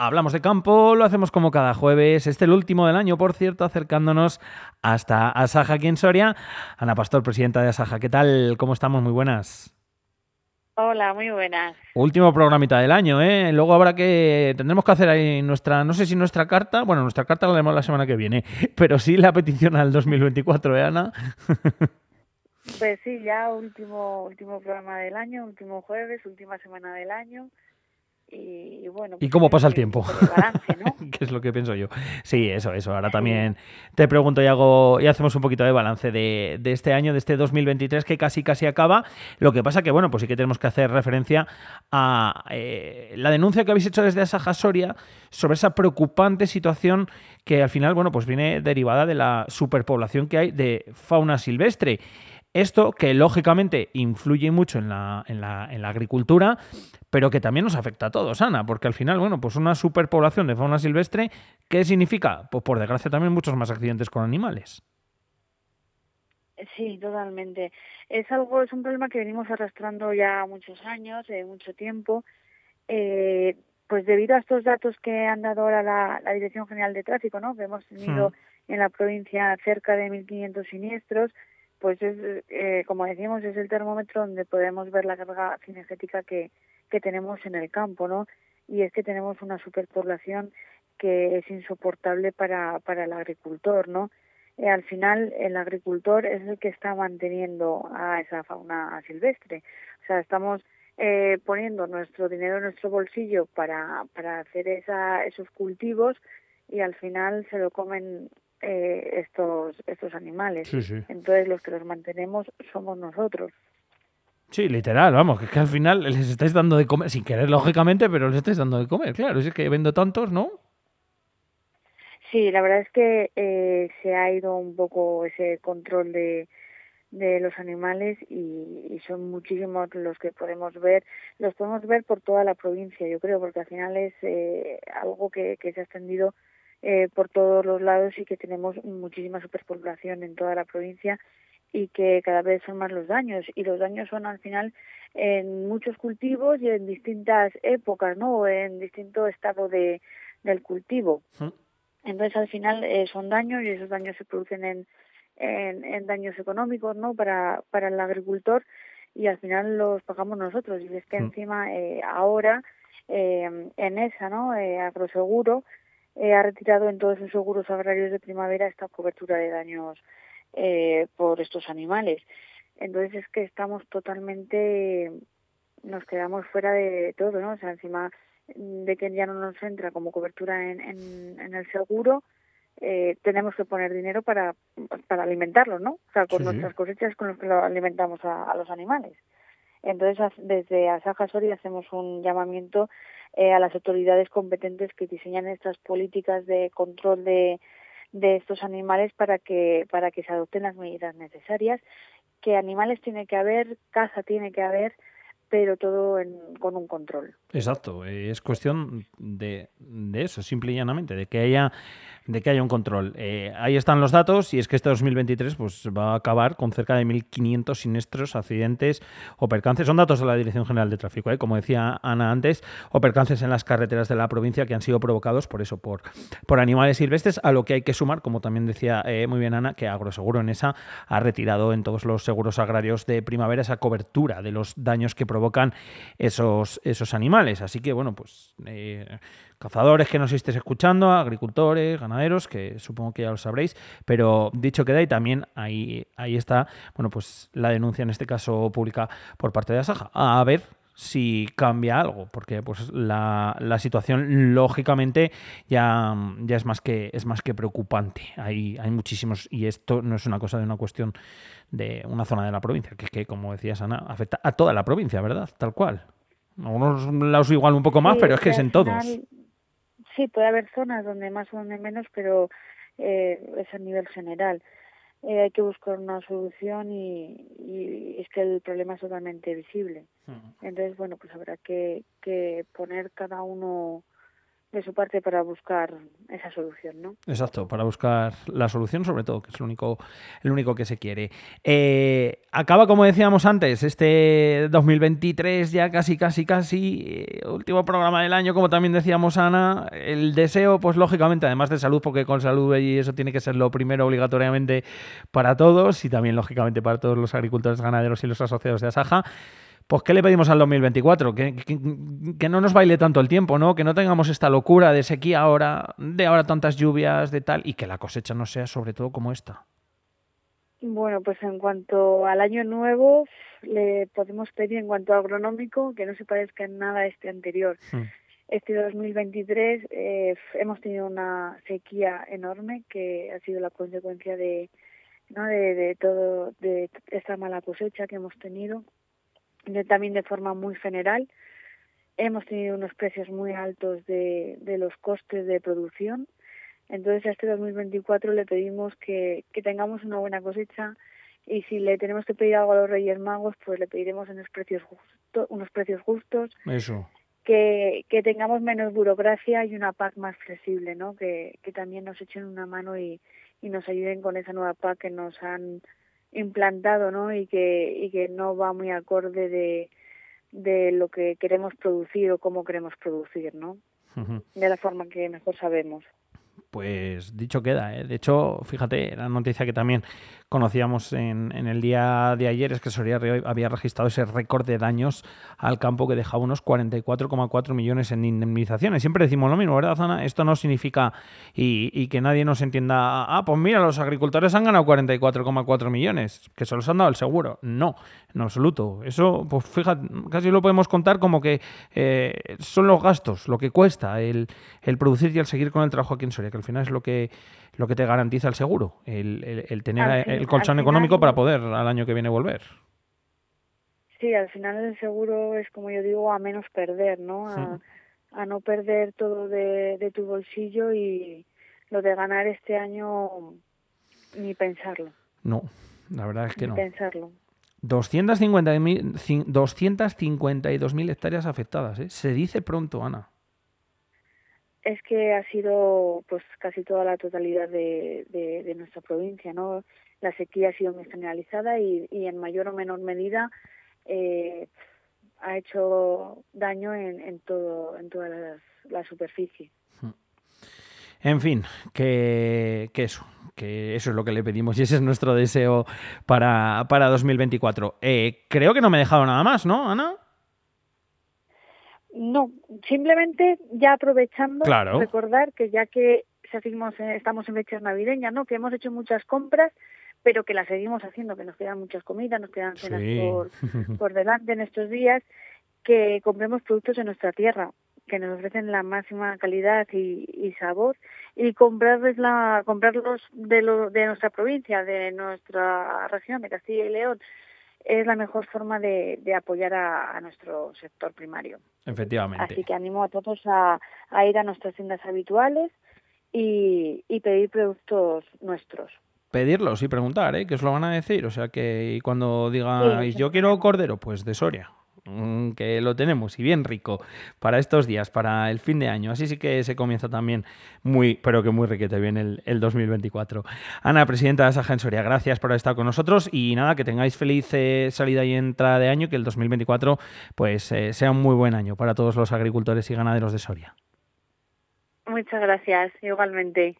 Hablamos de campo, lo hacemos como cada jueves. Este el último del año, por cierto, acercándonos hasta Asaja aquí en Soria. Ana Pastor, presidenta de Asaja, ¿qué tal? ¿Cómo estamos? Muy buenas. Hola, muy buenas. Último programita del año, ¿eh? Luego habrá que. Tendremos que hacer ahí nuestra. No sé si nuestra carta. Bueno, nuestra carta la haremos la semana que viene. Pero sí la petición al 2024, ¿eh, Ana? Pues sí, ya último, último programa del año, último jueves, última semana del año. Y, bueno. ¿Y cómo pasa el tiempo? Balance, ¿no? ¿Qué es lo que pienso yo? Sí, eso, eso. Ahora también te pregunto y hago y hacemos un poquito de balance de, de, este año, de este 2023 que casi casi acaba. Lo que pasa que, bueno, pues sí que tenemos que hacer referencia a eh, la denuncia que habéis hecho desde Asaja Soria sobre esa preocupante situación que al final, bueno, pues viene derivada de la superpoblación que hay de fauna silvestre. Esto que lógicamente influye mucho en la, en la, en la agricultura, pero que también nos afecta a todos, Ana, porque al final, bueno, pues una superpoblación de fauna silvestre, ¿qué significa? Pues por desgracia también muchos más accidentes con animales. Sí, totalmente. Es algo, es un problema que venimos arrastrando ya muchos años, eh, mucho tiempo. Eh, pues debido a estos datos que han dado ahora la, la Dirección General de Tráfico, ¿no? Que hemos tenido hmm. en la provincia cerca de 1.500 siniestros, pues es, eh, como decíamos, es el termómetro donde podemos ver la carga cinegética que, que tenemos en el campo, ¿no? Y es que tenemos una superpoblación que es insoportable para, para el agricultor, ¿no? Eh, al final, el agricultor es el que está manteniendo a esa fauna silvestre. O sea, estamos eh, poniendo nuestro dinero en nuestro bolsillo para, para hacer esa, esos cultivos y al final se lo comen eh, estos estos animales. Entonces los que los mantenemos somos nosotros. Sí, literal, vamos, que, es que al final les estáis dando de comer, sin querer lógicamente, pero les estáis dando de comer, claro, es que vendo tantos, ¿no? Sí, la verdad es que eh, se ha ido un poco ese control de, de los animales y, y, son muchísimos los que podemos ver. Los podemos ver por toda la provincia, yo creo, porque al final es eh, algo que, que se ha extendido eh, por todos los lados y que tenemos muchísima superpoblación en toda la provincia y que cada vez son más los daños y los daños son al final en muchos cultivos y en distintas épocas, ¿no? En distinto estado de del cultivo. Entonces al final eh, son daños y esos daños se producen en, en, en, daños económicos, ¿no? Para para el agricultor y al final los pagamos nosotros y es que encima eh, ahora eh, en esa, ¿no? Agroseguro eh, ha retirado en todos sus seguros agrarios de primavera esta cobertura de daños eh, por estos animales. Entonces es que estamos totalmente, nos quedamos fuera de todo, ¿no? O sea, encima de que ya no nos entra como cobertura en, en, en el seguro, eh, tenemos que poner dinero para, para alimentarlos, ¿no? O sea, con nuestras cosechas con los que lo alimentamos a, a los animales. Entonces, desde Asaja Soria hacemos un llamamiento eh, a las autoridades competentes que diseñan estas políticas de control de, de estos animales para que para que se adopten las medidas necesarias que animales tiene que haber caza tiene que haber pero todo con un control. Exacto es cuestión de, de eso simple y llanamente de que haya de que haya un control. Eh, ahí están los datos y es que este 2023 pues, va a acabar con cerca de 1.500 siniestros, accidentes o percances. Son datos de la Dirección General de Tráfico, ¿eh? como decía Ana antes, o percances en las carreteras de la provincia que han sido provocados por eso, por, por animales silvestres, a lo que hay que sumar, como también decía eh, muy bien Ana, que Agroseguro en esa ha retirado en todos los seguros agrarios de primavera esa cobertura de los daños que provocan esos, esos animales. Así que, bueno, pues cazadores que nos estéis escuchando, agricultores, ganaderos, que supongo que ya lo sabréis, pero dicho queda y también ahí, ahí está, bueno, pues la denuncia en este caso pública por parte de Asaja. A ver si cambia algo, porque pues la, la, situación lógicamente ya, ya es más que es más que preocupante. Hay, hay muchísimos, y esto no es una cosa de una cuestión de una zona de la provincia, que es que, como decía Ana, afecta a toda la provincia, ¿verdad? Tal cual. Algunos lados igual un poco más, sí, pero es que es en todos. Final, sí, puede haber zonas donde más o donde menos, pero eh, es a nivel general. Eh, hay que buscar una solución y, y, es que el problema es totalmente visible. Entonces, bueno, pues habrá que, que poner cada uno de su parte para buscar esa solución, ¿no? Exacto, para buscar la solución sobre todo, que es lo único, el único que se quiere. Eh, acaba, como decíamos antes, este 2023 ya casi, casi, casi, eh, último programa del año, como también decíamos Ana, el deseo, pues lógicamente, además de salud, porque con salud y eso tiene que ser lo primero obligatoriamente para todos y también lógicamente para todos los agricultores, ganaderos y los asociados de Asaja. Pues, ¿qué le pedimos al 2024? Que, que, no nos baile tanto el tiempo, ¿no? Que no tengamos esta locura de sequía ahora, de ahora tantas lluvias, de tal, y que la cosecha no sea sobre todo como esta. Bueno, pues en cuanto al año nuevo, le podemos pedir en cuanto a agronómico que no se parezca en nada a este anterior. Hmm. Este 2023 eh, hemos tenido una sequía enorme que ha sido la consecuencia de, ¿no? de, de todo de esta mala cosecha que hemos tenido también de forma muy general. Hemos tenido unos precios muy altos de, de los costes de producción. Entonces, a este 2024 le pedimos que, que tengamos una buena cosecha y si le tenemos que pedir algo a los Reyes Magos, pues le pediremos unos precios, justo, unos precios justos. Eso. Que, que tengamos menos burocracia y una PAC más flexible, ¿no? Que, que también nos echen una mano y, y nos ayuden con esa nueva PAC que nos han implantado ¿no? y, que, y que no va muy acorde de, de lo que queremos producir o cómo queremos producir, ¿no? De la forma que mejor sabemos pues dicho queda. ¿eh? De hecho, fíjate, la noticia que también conocíamos en, el día de ayer es que Soria había registrado ese récord de daños al campo que dejaba unos 44,4 millones en indemnizaciones. Siempre decimos lo mismo, ¿verdad, Zana? Esto no significa y, que nadie nos entienda, ah, pues mira, los agricultores han ganado 44,4 millones, que se los han dado el seguro. No, en absoluto. Eso, pues fíjate, casi lo podemos contar como que eh, son los gastos, lo que cuesta el, el producir y el seguir con el trabajo aquí en Soria al final es lo que, lo que te garantiza el seguro, el, el, tener el colchón económico para poder al año que viene volver. Sí, al final el seguro es, como yo digo, a menos perder, ¿no? A, a no perder todo de, de tu bolsillo y lo de ganar este año ni pensarlo. No, la verdad es que ni no. pensarlo. 252.000 hectáreas afectadas. ¿eh? Se dice pronto, Ana es que ha sido pues casi toda la totalidad de, de, nuestra provincia, ¿no? La sequía ha sido muy generalizada y, y en mayor o menor medida eh, ha hecho daño en, en todo en toda la, superficie. En fin, que, que, eso, que eso es lo que le pedimos y ese es nuestro deseo para, para 2024. Eh, creo que no me he dejado nada más, ¿no, Ana? No, simplemente ya aprovechando recordar que ya que seguimos, estamos en fechas navideñas, ¿no? Que hemos hecho muchas compras, pero que las seguimos haciendo, que nos quedan muchas comidas, nos quedan cenas por, por delante en estos días, que compremos productos de nuestra tierra, que nos ofrecen la máxima calidad y, y sabor y comprarles la comprarlos de lo, de nuestra provincia, de nuestra región de Castilla y León es la mejor forma de, apoyar a, nuestro sector primario. Efectivamente. Así que animo a todos a, ir a nuestras tiendas habituales y, pedir productos nuestros. Pedirlos y preguntar, ¿eh? que os lo van a decir. O sea que cuando digáis, yo quiero cordero, pues de Soria. Mm, que lo tenemos y bien rico para estos días, para el fin de año. Así sí que se comienza también muy, pero que muy riquete bien el, el 2024. Ana, presidenta de Saja Soria, gracias por estar con nosotros y nada, que tengáis feliz eh, salida y entrada de año, que el 2024 pues eh, sea un muy buen año para todos los agricultores y ganaderos de Soria. Muchas gracias, igualmente.